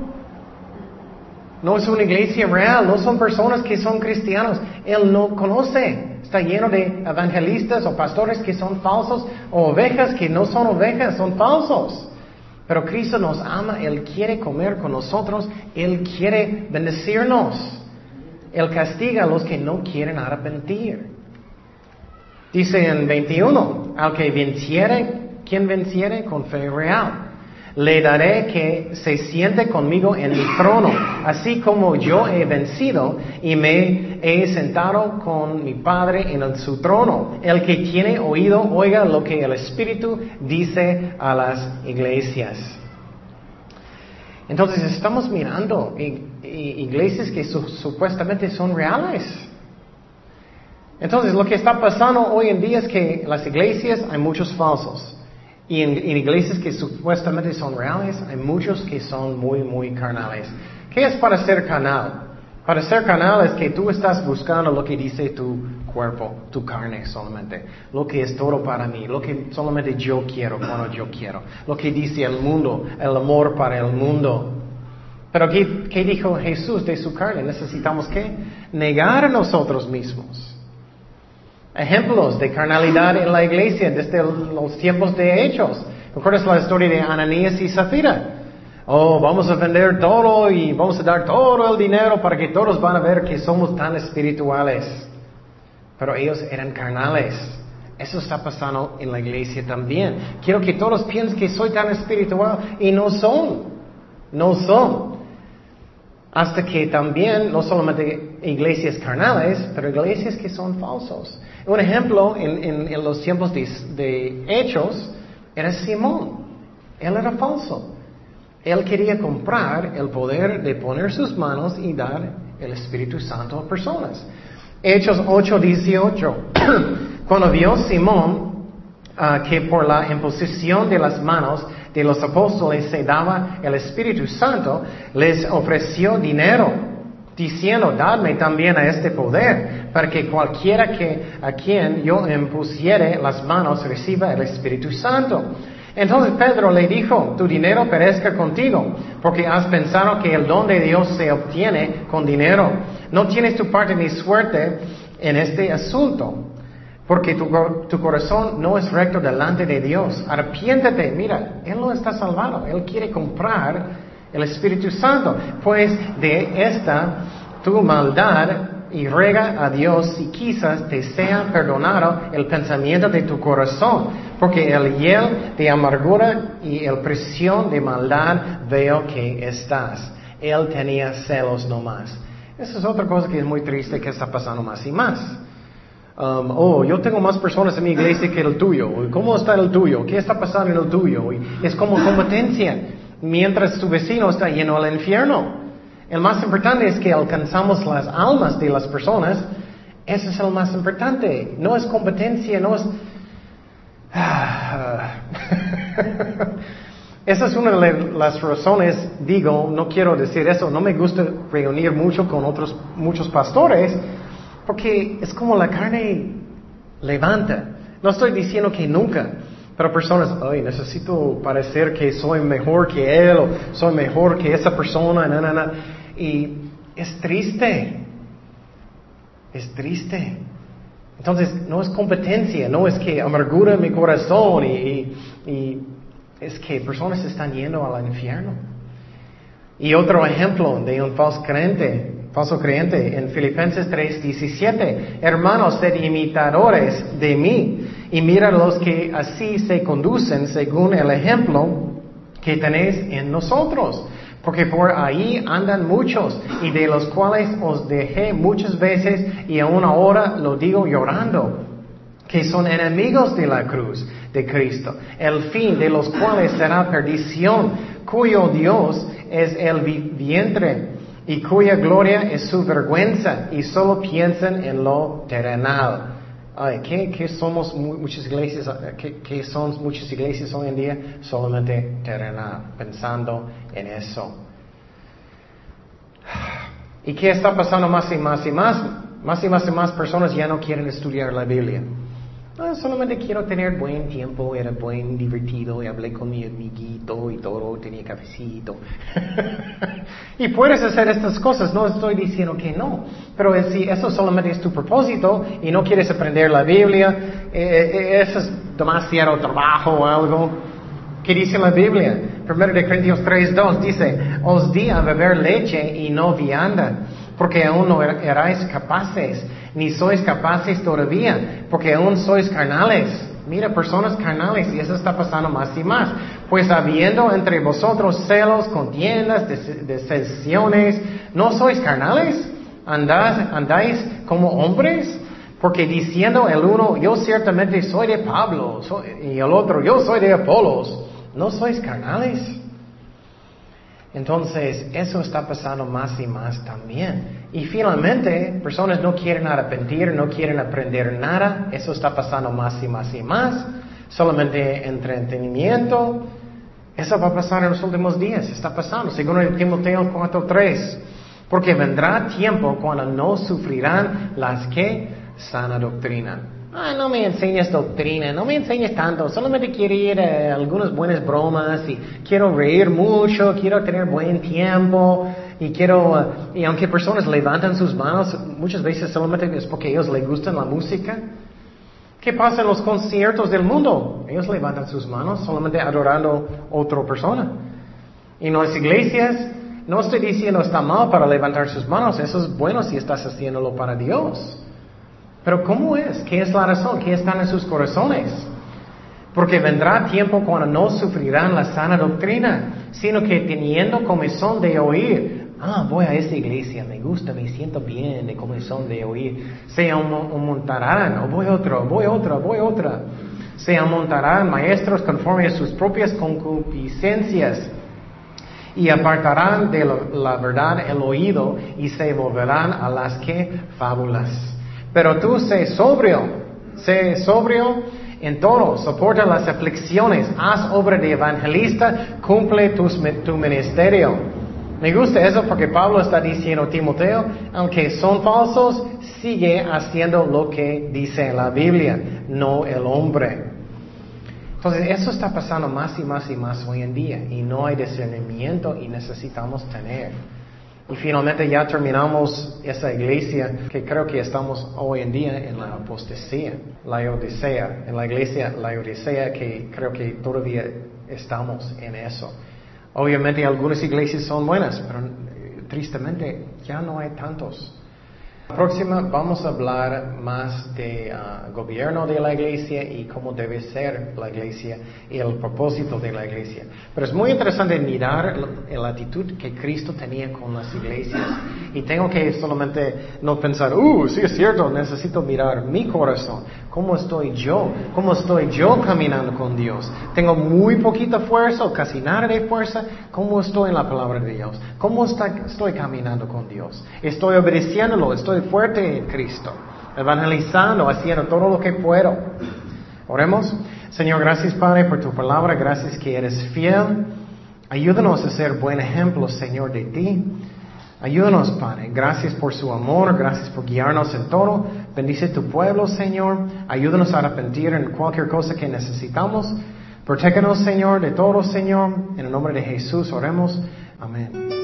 No es una iglesia real, no son personas que son cristianos. Él no conoce. Está lleno de evangelistas o pastores que son falsos o ovejas que no son ovejas, son falsos. Pero Cristo nos ama, Él quiere comer con nosotros, Él quiere bendecirnos. Él castiga a los que no quieren arrepentir. Dice en 21, al que venciere quien venciere con fe real. Le daré que se siente conmigo en mi trono, así como yo he vencido y me he sentado con mi Padre en su trono. El que tiene oído, oiga lo que el Espíritu dice a las iglesias. Entonces estamos mirando iglesias que supuestamente son reales. Entonces lo que está pasando hoy en día es que las iglesias hay muchos falsos. Y en, iglesias que supuestamente son reales, hay muchos que son muy, muy carnales. ¿Qué es para ser carnal? Para ser carnal es que tú estás buscando lo que dice tu cuerpo, tu carne solamente, lo que es todo para mí, lo que solamente yo quiero cuando yo quiero, lo que dice el mundo, el amor para el mundo. Pero ¿qué, qué dijo Jesús de su carne? Necesitamos que negar a nosotros mismos. Ejemplos de carnalidad en la iglesia desde los tiempos de Hechos. ¿Recuerdas la historia de Ananías y Zafira? Oh, vamos a vender todo y vamos a dar todo el dinero para que todos van a ver que somos tan espirituales. Pero ellos eran carnales. Eso está pasando en la iglesia también. Quiero que todos piensen que soy tan espiritual y no son. No son. Hasta que también, no solamente iglesias carnales, pero iglesias que son falsos. Un ejemplo en, los tiempos de, Hechos era Simón. Él era falso. Él quería comprar el poder de poner sus manos y dar el Espíritu Santo a personas. Hechos 8, 18. Cuando vio Simón ah, que por la imposición de las manos de los apóstoles se daba el Espíritu Santo, les ofreció dinero, diciendo, dadme también a este poder, para que cualquiera que a quien yo impusiere las manos reciba el Espíritu Santo. Entonces Pedro le dijo, tu dinero perezca contigo, porque has pensado que el don de Dios se obtiene con dinero. No tienes tu parte ni suerte en este asunto, porque tu, tu, corazón no es recto delante de Dios. Arrepiéntete, mira, Él no está salvado, Él quiere comprar el Espíritu Santo, pues de esta tu maldad y rega a Dios si quizás te sea perdonado el pensamiento de tu corazón, porque el hiel de amargura y el presión de maldad veo que estás. Él tenía celos nomás. Esa es otra cosa que es muy triste que está pasando más y más. Um, oh, yo tengo más personas en mi iglesia que el tuyo. ¿Cómo está el tuyo? ¿Qué está pasando en el tuyo? es como competencia. Mientras tu vecino está lleno al infierno. El más importante es que alcanzamos las almas de las personas. Eso es el más importante. No es competencia, no es... Esa es una de las razones, digo, no quiero decir eso, no me gusta reunir mucho con otros, muchos pastores, porque es como la carne levanta. No estoy diciendo que nunca, pero personas, ay, necesito parecer que soy mejor que él o soy mejor que esa persona, na, na, na. Y es triste. Es triste. Entonces, no es competencia, no es que amargura mi corazón y, y, es que personas están yendo al infierno. Y otro ejemplo de un falso creyente, falso creyente en Filipenses 3:17, hermanos, sed imitadores de mí y mira los que así se conducen según el ejemplo que tenéis en nosotros. Porque por ahí andan muchos y de los cuales os dejé muchas veces y aún ahora lo digo llorando, que son enemigos de la cruz de Cristo, el fin de los cuales será perdición, cuyo Dios es el vientre y cuya gloria es su vergüenza y solo piensan en lo terrenal. Ay, ¿qué, somos muchas iglesias, qué, son muchas iglesias hoy en día? Solamente terrenal, pensando en eso. ¿Y qué está pasando más y más y más? Más y más y más personas ya no quieren estudiar la Biblia. No, solamente quiero tener buen tiempo, era buen, divertido, y hablé con mi amiguito y todo, tenía cafecito. y puedes hacer estas cosas, no estoy diciendo que no, pero si eso solamente es tu propósito y no quieres aprender la Biblia, eh, eh, eso es demasiado trabajo o algo. ¿Qué dice la Biblia? 1 de Corintios 3.2 dice, os di a beber leche y no vianda, porque aún no er-, erais capaces ni sois capaces todavía, porque aún sois carnales. Mira, personas carnales, y eso está pasando más y más. Pues habiendo entre vosotros celos, contiendas, decepciones, ¿no sois carnales? ¿Andáis como hombres? Porque diciendo el uno, yo ciertamente soy de Pablo, y el otro, yo soy de Apolos, ¿no sois carnales? Entonces, eso está pasando más y más también. Y finalmente, personas no quieren arrepentir, no quieren aprender nada. Eso está pasando más y más y más. Solamente entretenimiento. Eso va a pasar en los últimos días. Está pasando, según el Timoteo 4.3. Porque vendrá tiempo cuando no sufrirán las que sana doctrina Ah, no me enseñes doctrina, no me enseñes tanto, solamente quiero ir a algunas buenas bromas y quiero reír mucho, quiero tener buen tiempo y quiero, y aunque personas levantan sus manos, muchas veces solamente es porque ellos les gustan la música. ¿Qué pasa en los conciertos del mundo? Ellos levantan sus manos solamente adorando a otra persona. Y en las iglesias, no estoy diciendo está mal para levantar sus manos, eso es bueno si estás haciéndolo para Dios. Pero ¿cómo es? ¿Qué es la razón? ¿Qué están en sus corazones? Porque vendrá tiempo cuando no sufrirán la sana doctrina, sino que teniendo comezón de oír, ah, voy a esa iglesia, me gusta, me siento bien de comezón de oír, se amontarán, o voy a otra, voy otra, voy otra. Se amontarán maestros conforme a sus propias concupiscencias y apartarán de la verdad el oído y se volverán a las que fábulas. Pero tú sé sobrio, sé sobrio en todo, soporta las aflicciones, haz obra de evangelista, cumple tu ministerio. Me gusta eso porque Pablo está diciendo, Timoteo, aunque son falsos, sigue haciendo lo que dice la Biblia, no el hombre. Entonces, eso está pasando más y más y más hoy en día y no hay discernimiento y necesitamos tener. Y finalmente ya terminamos esa iglesia que creo que estamos hoy en día en la apostasía, la Odisea, en la iglesia la Odisea que creo que todavía estamos en eso. Obviamente algunas iglesias son buenas, pero eh, tristemente ya no hay tantos. Próxima vamos a hablar más de ah, gobierno de la iglesia y cómo debe ser la iglesia y el propósito de la iglesia. Pero es muy interesante mirar la, actitud que Cristo tenía con las iglesias. Y tengo que solamente no pensar, uh, sí es cierto, necesito mirar mi corazón. ¿Cómo estoy yo? ¿Cómo estoy yo caminando con Dios? ¿Tengo muy poquita fuerza o casi nada de fuerza? ¿Cómo estoy en la palabra de Dios? ¿Cómo estoy caminando con Dios? ¿Estoy obedeciéndolo? ¿Estoy fuerte en Cristo, evangelizando, haciendo todo lo que puedo. Oremos. Señor, gracias Padre por tu palabra, gracias que eres fiel. Ayúdanos a ser buen ejemplo, Señor, de ti. Ayúdanos, Padre. Gracias por su amor, gracias por guiarnos en todo. Bendice tu pueblo, Señor. Ayúdanos a arrepentir en cualquier cosa que necesitamos. Protégenos, Señor, de todo, Señor. En el nombre de Jesús oremos. Amén.